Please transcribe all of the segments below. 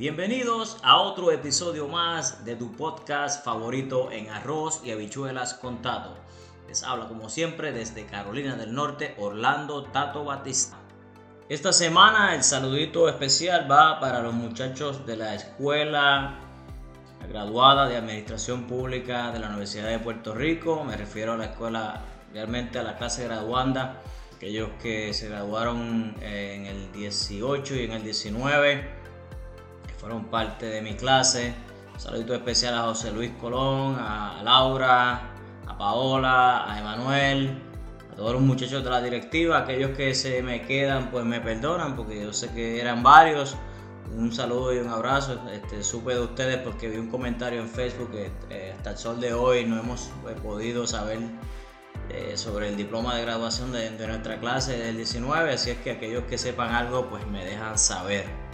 Bienvenidos a otro episodio más de tu podcast favorito en arroz y habichuelas con Tato. Les habla como siempre desde Carolina del Norte, Orlando Tato Batista. Esta semana el saludito especial va para los muchachos de la escuela graduada de Administración Pública de la Universidad de Puerto Rico. Me refiero a la escuela, realmente a la clase graduanda, aquellos que se graduaron en el 18 y en el 19 fueron parte de mi clase. Un saludito especial a José Luis Colón, a Laura, a Paola, a Emanuel, a todos los muchachos de la directiva, aquellos que se me quedan pues me perdonan porque yo sé que eran varios. Un saludo y un abrazo. Este, supe de ustedes porque vi un comentario en Facebook que eh, hasta el sol de hoy no hemos eh, podido saber eh, sobre el diploma de graduación de, de nuestra clase del 19. Así es que aquellos que sepan algo pues me dejan saber.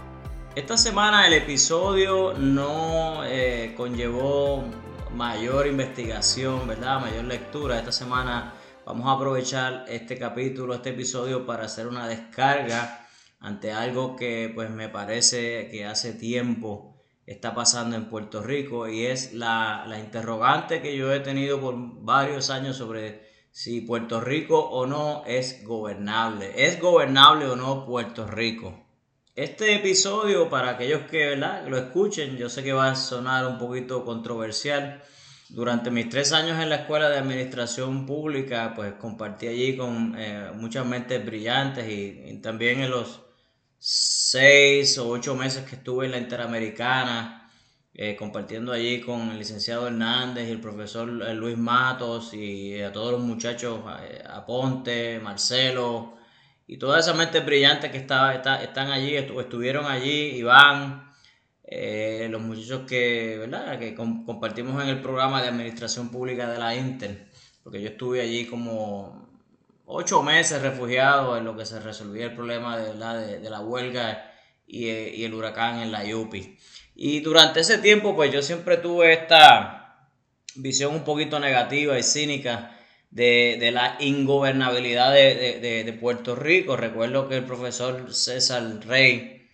Esta semana el episodio no eh, conllevó mayor investigación, ¿verdad? Mayor lectura. Esta semana vamos a aprovechar este capítulo, este episodio para hacer una descarga ante algo que pues me parece que hace tiempo está pasando en Puerto Rico y es la, la interrogante que yo he tenido por varios años sobre si Puerto Rico o no es gobernable. ¿Es gobernable o no Puerto Rico? Este episodio, para aquellos que lo escuchen, yo sé que va a sonar un poquito controversial. Durante mis tres años en la Escuela de Administración Pública, pues compartí allí con eh, muchas mentes brillantes y, también en los seis o ocho meses que estuve en la Interamericana, eh, compartiendo allí con el licenciado Hernández y el profesor eh, Luis Matos y a todos los muchachos, Aponte, Marcelo, y todas esas mentes brillantes que está, están allí, estuvieron allí, Iván, eh, los muchachos que, ¿verdad? que compartimos en el programa de administración pública de la Inter, porque yo estuve allí como ocho meses refugiado en lo que se resolvía el problema de, de, de la huelga y, y, el huracán en la Yupi. Y durante ese tiempo, pues yo siempre tuve esta visión un poquito negativa y cínica de, la ingobernabilidad de, Puerto Rico. Recuerdo que el profesor César Rey,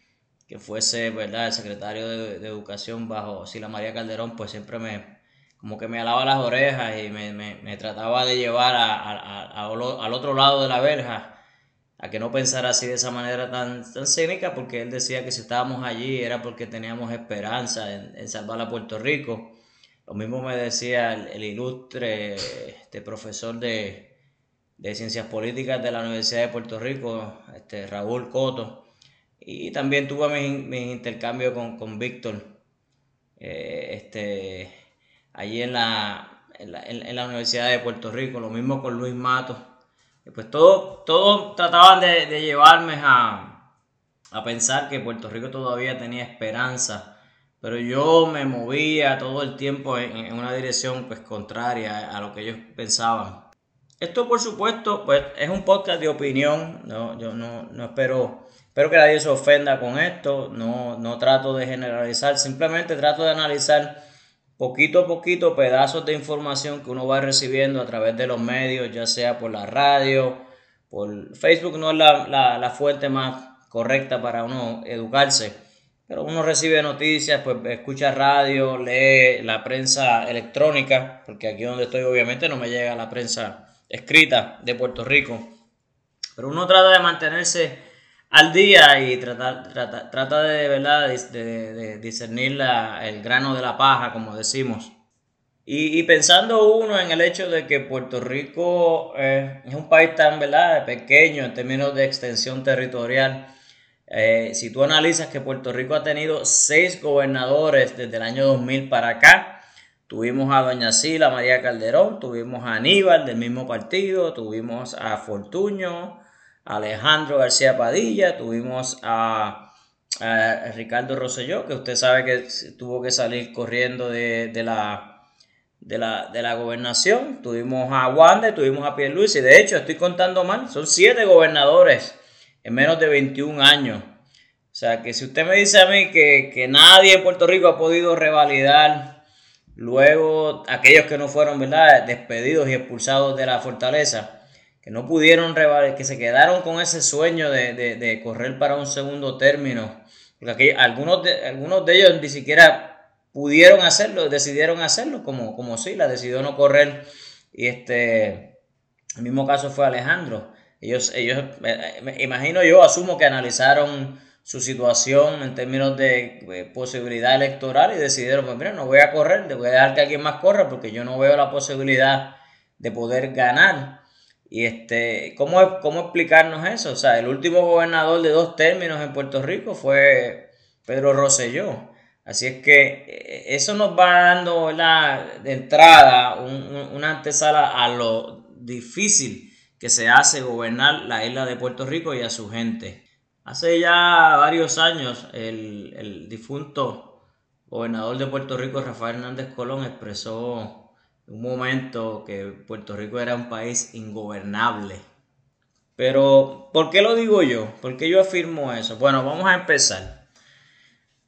que fuese ¿verdad? el secretario de, Educación bajo Sila María Calderón, pues siempre me como que me alaba las orejas y me, trataba de llevar al otro lado de la verja a que no pensara así de esa manera tan, tan cínica, porque él decía que si estábamos allí era porque teníamos esperanza en salvar a Puerto Rico. Lo mismo me decía el, ilustre este profesor de, Ciencias Políticas de la Universidad de Puerto Rico, este Raúl Coto. Y también tuve mis, intercambios con, Víctor, eh, este, allí en la, en la, Universidad de Puerto Rico, lo mismo con Luis Matos. pues todos todo trataban de, llevarme a, a pensar que Puerto Rico todavía tenía esperanza pero yo me movía todo el tiempo en, una dirección pues contraria a lo que ellos pensaban. Esto por supuesto pues es un podcast de opinión, no, yo no, no espero, espero que nadie se ofenda con esto, no, no trato de generalizar, simplemente trato de analizar poquito a poquito pedazos de información que uno va recibiendo a través de los medios, ya sea por la radio, por Facebook no es la, la, la fuente más correcta para uno educarse pero uno recibe noticias, pues escucha radio, lee la prensa electrónica, porque aquí donde estoy obviamente no me llega la prensa escrita de Puerto Rico. Pero uno trata de mantenerse al día y trata, trata, de, ¿verdad? de, discernir el grano de la paja, como decimos. Y, pensando uno en el hecho de que Puerto Rico eh, es un país tan ¿verdad? pequeño en términos de extensión territorial, eh, si tú analizas que Puerto Rico ha tenido seis gobernadores desde el año 2000 para acá, tuvimos a Doña Sila María Calderón, tuvimos a Aníbal del mismo partido, tuvimos a Fortuño, Alejandro García Padilla, tuvimos a, Ricardo Rosselló, que usted sabe que tuvo que salir corriendo de, la, de, la, de la gobernación, tuvimos a Wanda, tuvimos a Pierluisi, de hecho estoy contando mal, son siete gobernadores en menos de 21 años. O sea, que si usted me dice a mí que, nadie en Puerto Rico ha podido revalidar luego aquellos que no fueron, ¿verdad?, despedidos y expulsados de la fortaleza, que no pudieron revalidar, que se quedaron con ese sueño de, correr para un segundo término Porque algunos, de, algunos de ellos ni siquiera pudieron hacerlo, decidieron hacerlo, como, como la decidió no correr. Y este, el mismo caso fue Alejandro. Ellos, ellos, me imagino yo, asumo que analizaron su situación en términos de eh, posibilidad electoral y decidieron, pues mira, no voy a correr, voy a dejar que alguien más corra porque yo no veo la posibilidad de poder ganar. Y este, ¿cómo, ¿cómo explicarnos eso? O sea, el último gobernador de dos términos en Puerto Rico fue Pedro Rosselló. Así es que eh, eso nos va dando de entrada una antesala a lo difícil que se hace gobernar la isla de Puerto Rico y a su gente. Hace ya varios años el, el difunto gobernador de Puerto Rico, Rafael Hernández Colón, expresó un momento que Puerto Rico era un país ingobernable. Pero, ¿por qué lo digo yo? ¿Por qué yo afirmo eso? Bueno, vamos a empezar.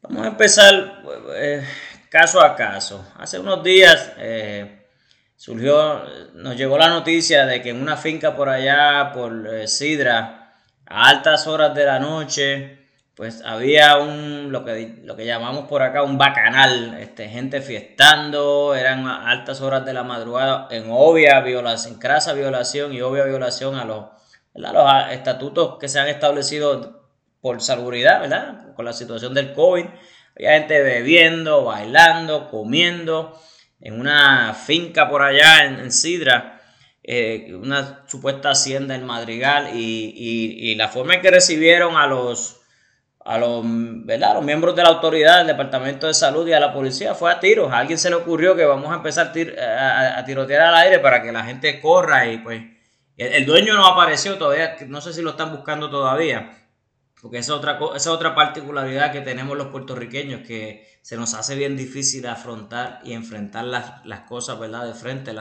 Vamos a empezar eh, caso a caso. Hace unos días eh, surgió, nos llegó la noticia de que en una finca por allá, por eh, Sidra, a altas horas de la noche, pues había un lo que, lo que llamamos por acá un bacanal, este, gente fiestando, eran altas horas de la madrugada en obvia violación, en crasa violación y obvia violación a los, los estatutos que se han establecido por salubridad, ¿verdad? Con la situación del COVID. Había gente bebiendo, bailando, comiendo en una finca por allá en, Sidra, eh, una supuesta hacienda en Madrigal y, y la forma en que recibieron a los a los, ¿verdad? los miembros de la autoridad, del Departamento de Salud y a la policía fue a tiros. A alguien se le ocurrió que vamos a empezar a, tirotear al aire para que la gente corra y pues el, dueño no apareció todavía, no sé si lo están buscando todavía, porque esa es otra, esa otra particularidad que tenemos los puertorriqueños, que se nos hace bien difícil afrontar y enfrentar las, las cosas ¿verdad? de frente.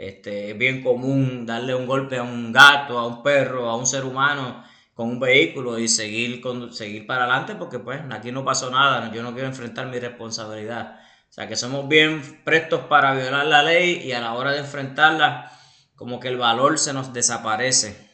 Este, es bien común darle un golpe a un gato, a un perro, a un ser humano con un vehículo y seguir, con, seguir para adelante porque pues aquí no pasó nada, yo no quiero enfrentar mi responsabilidad. O sea que somos bien prestos para violar la ley y a la hora de enfrentarla como que el valor se nos desaparece.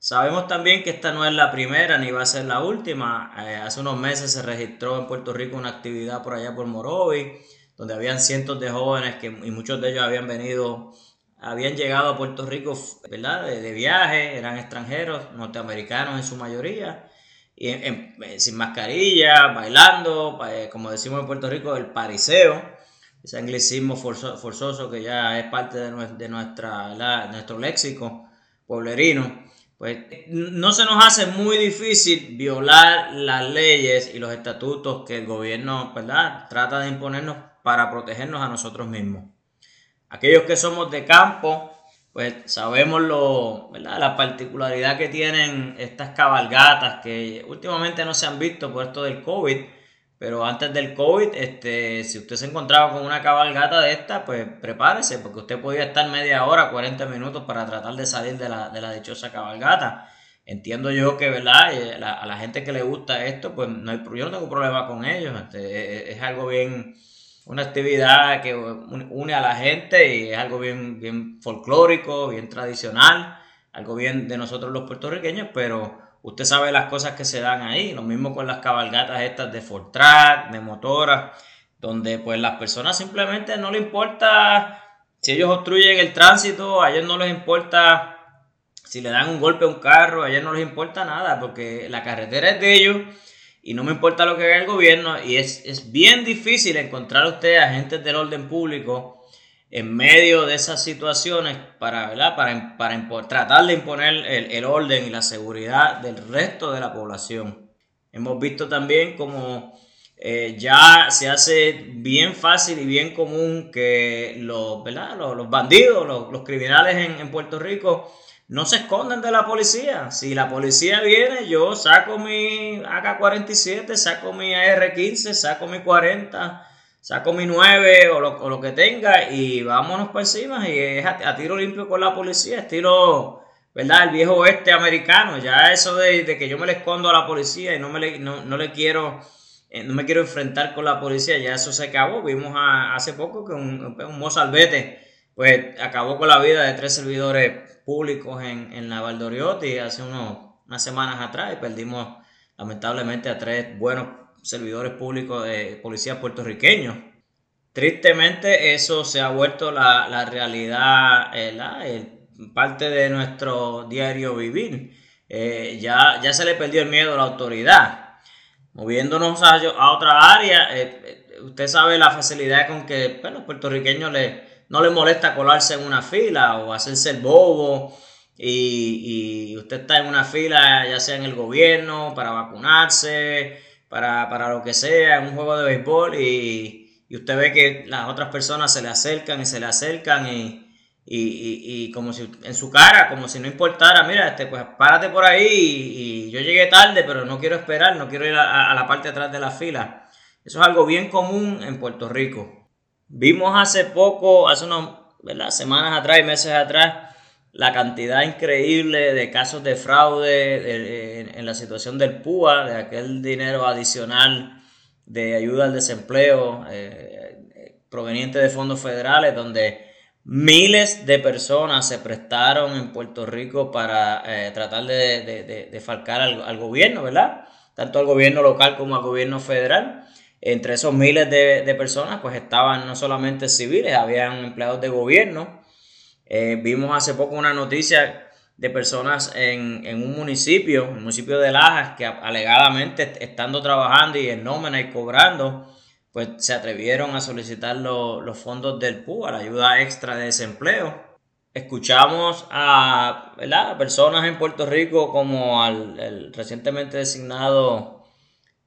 Sabemos también que esta no es la primera ni va a ser la última. Eh, hace unos meses se registró en Puerto Rico una actividad por allá por Morovi, donde habían cientos de jóvenes que, y muchos de ellos habían venido habían llegado a Puerto Rico ¿verdad? De, viaje, eran extranjeros, norteamericanos en su mayoría, y sin mascarilla, bailando, eh, como decimos en Puerto Rico, el pariseo, ese anglicismo forzoso que ya es parte de, nuestra, nuestro léxico pueblerino. Pues no se nos hace muy difícil violar las leyes y los estatutos que el gobierno ¿verdad? trata de imponernos para protegernos a nosotros mismos. Aquellos que somos de campo, pues sabemos lo, la particularidad que tienen estas cabalgatas que últimamente no se han visto por esto del COVID, pero antes del COVID, este, si usted se encontraba con una cabalgata de esta, pues prepárese, porque usted podía estar media hora, 40 minutos para tratar de salir de la, de la dichosa cabalgata. Entiendo yo que, ¿verdad? Eh, a la gente que le gusta esto, pues no hay, yo no tengo problema con ellos. Este, es algo bien, una actividad que une a la gente y es algo bien, bien folclórico, bien tradicional, algo bien de nosotros los puertorriqueños, pero usted sabe las cosas que se dan ahí, lo mismo con las cabalgatas estas de Fortrack, de motoras, donde pues las personas simplemente no les importa si ellos obstruyen el tránsito, a ellos no les importa si le dan un golpe a un carro, a ellos no les importa nada, porque la carretera es de ellos y no me importa lo que haga el gobierno y es, bien difícil encontrar a usted agentes del orden público en medio de esas situaciones para, ¿verdad? para, para tratar de imponer el, orden y la seguridad del resto de la población. Hemos visto también como eh, ya se hace bien fácil y bien común que los, ¿verdad? los, bandidos, los, criminales en, en Puerto Rico, no se escondan de la policía. Si la policía viene, yo saco mi AK-47, saco mi AR-15, saco mi 40, saco mi 9 o lo, que tenga y vámonos por encima. Y es a, tiro limpio con la policía, estilo, ¿verdad? El viejo oeste americano. Ya eso de, que yo me le escondo a la policía y no, me le, no, le quiero eh, no me quiero enfrentar con la policía, ya eso se acabó. Vimos hace poco que un, un mozalbete pues acabó con la vida de tres servidores públicos en, en la Valdoriotti hace unos, unas semanas atrás y perdimos lamentablemente a tres buenos servidores públicos de policías puertorriqueños. Tristemente eso se ha vuelto la, realidad, eh, parte de nuestro diario vivir. Eh, ya, ya se le perdió el miedo a la autoridad. Moviéndonos a, otra área, usted sabe la facilidad con que bueno, los puertorriqueños le, no les molesta colarse en una fila o hacerse el bobo y, usted está en una fila, ya sea en el gobierno, para vacunarse, para, lo que sea, en un juego de béisbol, y, usted ve que las otras personas se le acercan y se le acercan y, y, como si en su cara, como si no importara, mira, este, pues párate por ahí y, yo llegué tarde, pero no quiero esperar, no quiero ir a, a la parte de atrás de la fila. Eso es algo bien común en Puerto Rico. Vimos hace poco, hace unas semanas atrás y meses atrás, la cantidad increíble de casos de fraude en, la situación del PUA, de aquel dinero adicional de ayuda al desempleo eh, proveniente de fondos federales, donde miles de personas se prestaron en Puerto Rico para eh, tratar de, de, falcar al, al, gobierno, ¿verdad? Tanto al gobierno local como al gobierno federal. Entre esos miles de, personas, pues estaban no solamente civiles, habían empleados de gobierno, eh, vimos hace poco una noticia de personas en, un municipio, el municipio de Lajas, que alegadamente estando trabajando y en nómina y cobrando, pues se atrevieron a solicitar los fondos del PUA, la ayuda extra de desempleo. Escuchamos a personas en Puerto Rico como al recientemente designado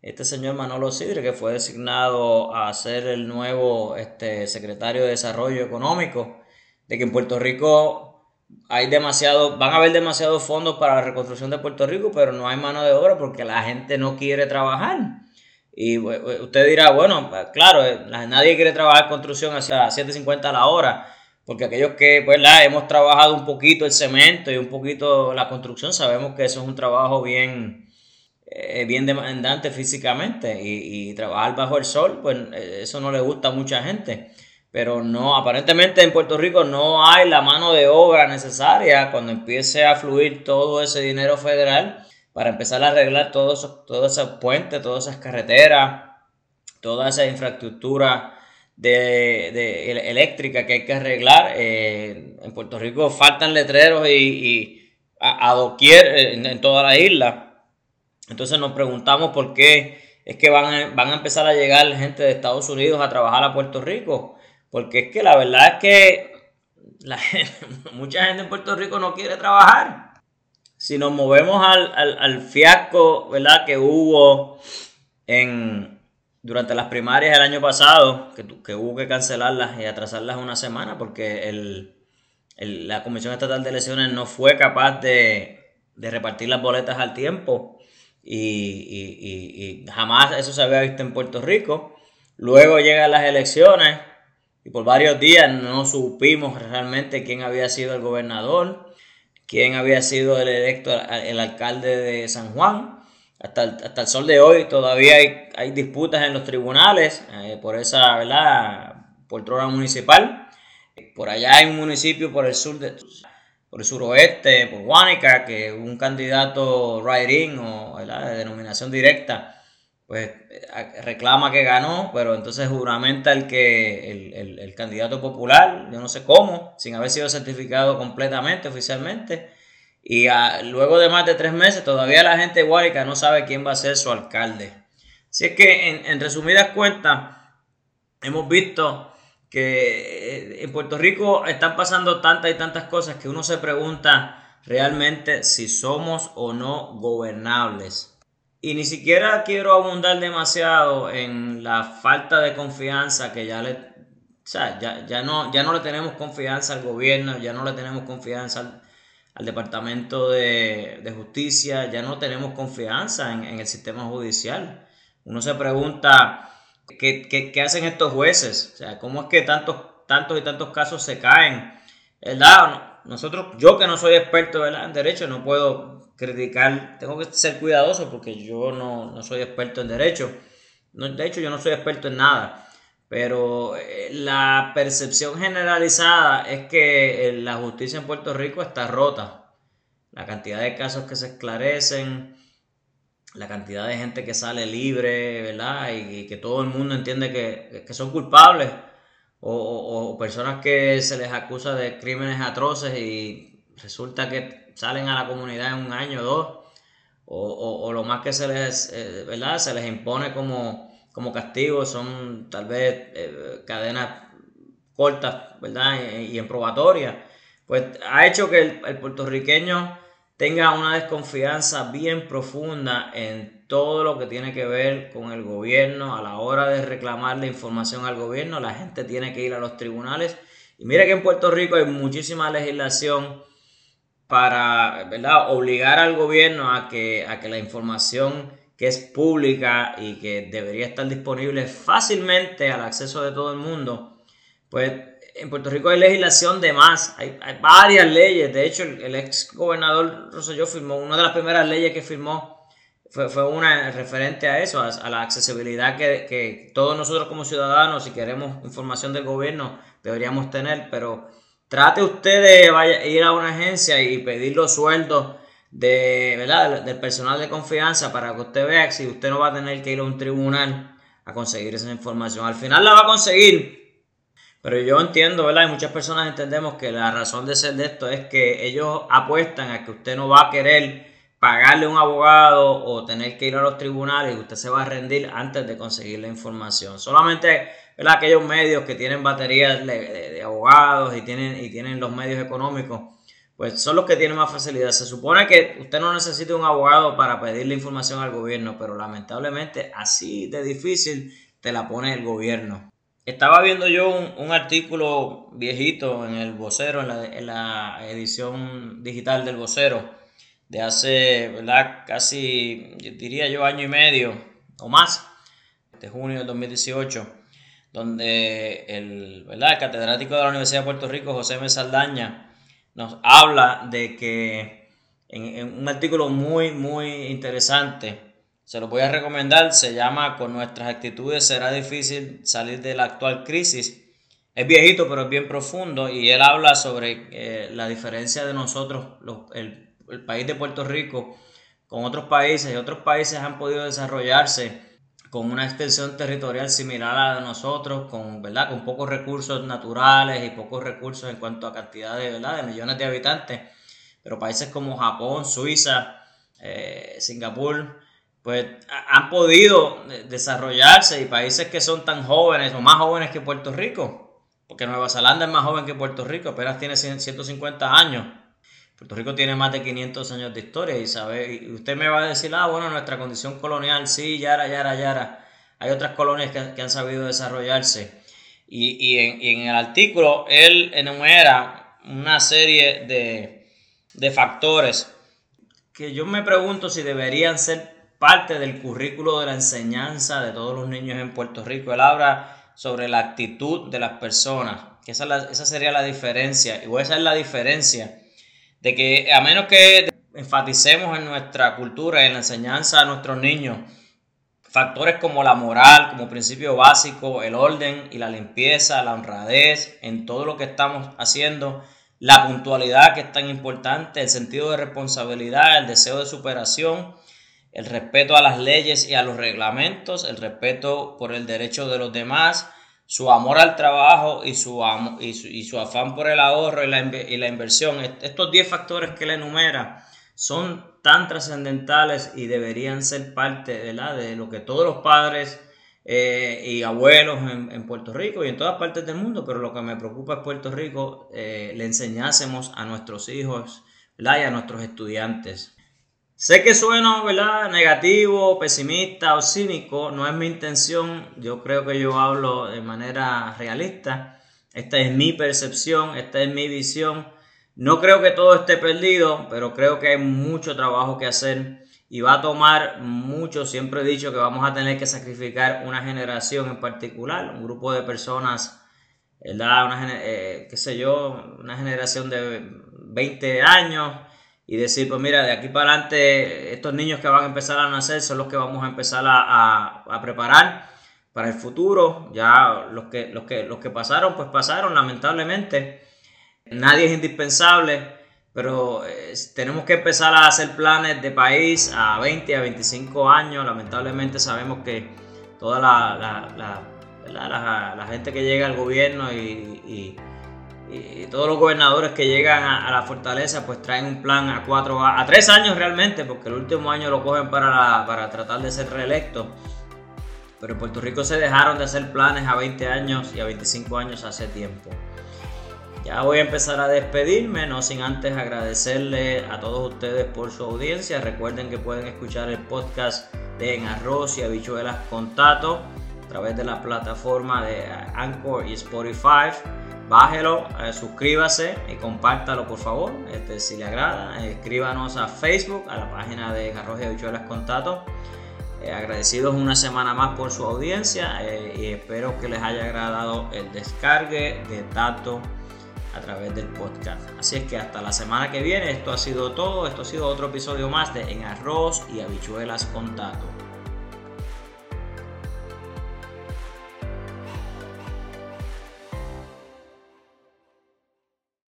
este señor Manolo Sidre, que fue designado a ser el nuevo este, secretario de Desarrollo Económico de que en Puerto Rico hay demasiado, van a haber demasiados fondos para la reconstrucción de Puerto Rico, pero no hay mano de obra porque la gente no quiere trabajar. Y usted dirá, bueno, claro, eh, nadie quiere trabajar construcción hacia 7.50 a la hora, porque aquellos que pues, la, hemos trabajado un poquito el cemento y un poquito la construcción, sabemos que eso es un trabajo bien, eh, bien demandante físicamente y, y, trabajar bajo el sol, pues eh, eso no le gusta a mucha gente pero no, aparentemente en Puerto Rico no hay la mano de obra necesaria cuando empiece a fluir todo ese dinero federal para empezar a arreglar todos todos esos puentes, todas esas carreteras, toda esa infraestructura de, eléctrica que hay que arreglar. Eh, en Puerto Rico faltan letreros y, a, doquier en, toda la isla. Entonces nos preguntamos por qué es que van a, van a empezar a llegar gente de Estados Unidos a trabajar a Puerto Rico porque es que la verdad es que mucha gente en Puerto Rico no quiere trabajar. Si nos movemos al, fiasco ¿verdad? que hubo en, durante las primarias del año pasado, que, hubo que cancelarlas y atrasarlas una semana porque la Comisión Estatal de Elecciones no fue capaz de, repartir las boletas al tiempo y, y jamás eso se había visto en Puerto Rico. Luego llegan las elecciones y por varios días no supimos realmente quién había sido el gobernador, quién había sido el electo, el alcalde de San Juan. Hasta el, hasta el sol de hoy todavía hay, hay disputas en los tribunales eh, por esa, ¿verdad? Poltrona municipal. Por allá hay un municipio por el sur de, por el suroeste, por Huánica, que un candidato writing o de denominación directa pues eh, reclama que ganó, pero entonces juramenta el que el, candidato popular, yo no sé cómo, sin haber sido certificado completamente, oficialmente. Y luego de más de tres meses, todavía la gente de Guárica no sabe quién va a ser su alcalde. Así es que, en resumidas cuentas, hemos visto que eh, en Puerto Rico están pasando tantas y tantas cosas que uno se pregunta realmente si somos o no gobernables. Y ni siquiera quiero abundar demasiado en la falta de confianza que ya le... Ya, ya, no, ya no le tenemos confianza al gobierno, ya no le tenemos confianza al, Departamento de, Justicia, ya no tenemos confianza en, el sistema judicial. Uno se pregunta, ¿qué, qué, hacen estos jueces? O sea, ¿cómo es que tantos, tantos y tantos casos se caen? ¿Verdad? Nosotros, yo que no soy experto en derecho, no puedo criticar, tengo que ser cuidadoso porque yo no, soy experto en derecho. de hecho, yo no soy experto en nada. Pero eh, la percepción generalizada es que eh, la justicia en Puerto Rico está rota. La cantidad de casos que se esclarecen, la cantidad de gente que sale libre, ¿verdad? Y, que todo el mundo entiende que, son culpables o, personas que se les acusa de crímenes atroces y resulta que salen a la comunidad en un año o dos o, lo más que se les, eh, ¿verdad? Se les impone como, como castigo son tal vez eh, cadenas cortas, ¿verdad? Y, en probatoria. Pues ha hecho que el puertorriqueño tenga una desconfianza bien profunda en todo lo que tiene que ver con el gobierno. A la hora de reclamar la información al gobierno, la gente tiene que ir a los tribunales. Y mira que en Puerto Rico hay muchísima legislación para ¿verdad? obligar al gobierno a que, a que la información que es pública y que debería estar disponible fácilmente al acceso de todo el mundo, pues en Puerto Rico hay legislación de más, hay, varias leyes. De hecho, el, ex gobernador Rosselló firmó, una de las primeras leyes que firmó fue, fue una referente a eso, a, la accesibilidad que, que, todos nosotros como ciudadanos, si queremos información del gobierno, deberíamos tener. Pero trate usted de ir a una agencia y pedir los sueldos de, ¿verdad? del personal de confianza para que usted vea si usted no va a tener que ir a un tribunal a conseguir esa información. Al final la va a conseguir pero yo entiendo, ¿verdad? Y muchas personas entendemos que la razón de ser de esto es que ellos apuestan a que usted no va a querer pagarle un abogado o tener que ir a los tribunales y usted se va a rendir antes de conseguir la información. Solamente ¿verdad? aquellos medios que tienen baterías de, abogados y tienen, y tienen los medios económicos, pues son los que tienen más facilidad. Se supone que usted no necesita un abogado para pedirle información al gobierno, pero lamentablemente así de difícil te la pone el gobierno. Estaba viendo yo un, artículo viejito en el vocero, en la, edición digital del vocero, de hace, ¿verdad? Casi, diría yo, año y medio o más, de junio del 2018, donde el, ¿verdad? el catedrático de la Universidad de Puerto Rico, José M. Saldaña, nos habla de que en un artículo muy, muy interesante, se lo voy a recomendar, se llama Con nuestras actitudes será difícil salir de la actual crisis. Es viejito, pero es bien profundo y él habla sobre eh, la diferencia de nosotros, el, país de Puerto Rico, con otros países y otros países han podido desarrollarse con una extensión territorial similar a la de nosotros, con, ¿verdad? con pocos recursos naturales y pocos recursos en cuanto a cantidad de, ¿verdad? de millones de habitantes. Pero países como Japón, Suiza, eh, Singapur, pues han podido desarrollarse y países que son tan jóvenes o más jóvenes que Puerto Rico, porque Nueva Zelanda es más joven que Puerto Rico, apenas tiene 150 años. Puerto Rico tiene más de 500 años de historia y sabe, y usted me va a decir, ah, bueno, nuestra condición colonial, sí, yara, yara, yara. Hay otras colonias que, han sabido desarrollarse. Y, en, el artículo él enumera una serie de factores que yo me pregunto si deberían ser parte del currículo de la enseñanza de todos los niños en Puerto Rico. Él habla sobre la actitud de las personas, que esa, esa sería la diferencia, y esa es la diferencia, de que a menos que enfaticemos en nuestra cultura, en la enseñanza a nuestros niños, factores como la moral, como principio básico, el orden y la limpieza, la honradez, en todo lo que estamos haciendo, la puntualidad que es tan importante, el sentido de responsabilidad, el deseo de superación, el respeto a las leyes y a los reglamentos, el respeto por el derecho de los demás, su amor al trabajo y su, y su, afán por el ahorro y la, y la inversión. Estos 10 factores que él enumera son tan trascendentales y deberían ser parte de, la, de lo que todos los padres eh, y abuelos en, Puerto Rico y en todas partes del mundo, pero lo que me preocupa es Puerto Rico, eh, le enseñásemos a nuestros hijos y a nuestros estudiantes. Sé que sueno, ¿verdad? Negativo, pesimista o cínico, no es mi intención, yo creo que yo hablo de manera realista, esta es mi percepción, esta es mi visión, no creo que todo esté perdido, pero creo que hay mucho trabajo que hacer y va a tomar mucho, siempre he dicho que vamos a tener que sacrificar una generación en particular, un grupo de personas, ¿verdad? Una, eh, qué sé yo, una generación de 20 años y decir, pues mira, de aquí para adelante estos niños que van a empezar a nacer son los que vamos a empezar a, preparar para el futuro. Ya los que, los, que, los que pasaron, pues pasaron, lamentablemente. Nadie es indispensable, pero eh, tenemos que empezar a hacer planes de país a 20, a 25 años. Lamentablemente sabemos que toda la, la, gente que llega al gobierno y, todos los gobernadores que llegan a, la fortaleza pues traen un plan a cuatro a, tres años realmente, porque el último año lo cogen para, para tratar de ser reelecto. Pero en Puerto Rico se dejaron de hacer planes a 20 años y a 25 años hace tiempo. Ya voy a empezar a despedirme, no sin antes agradecerle a todos ustedes por su audiencia. Recuerden que pueden escuchar el podcast de En Arroz y Habichuelas con Tato a través de la plataforma de Anchor y Spotify. Bájelo, eh, suscríbase y compártalo por favor. Este, si le agrada, escríbanos a Facebook, a la página de Arroz y Habichuelas con Tato. Eh, agradecidos una semana más por su audiencia eh, y espero que les haya agradado el descargue de Tato a través del podcast. Así es que hasta la semana que viene, esto ha sido todo, esto ha sido otro episodio más de En Arroz y Habichuelas con Tato.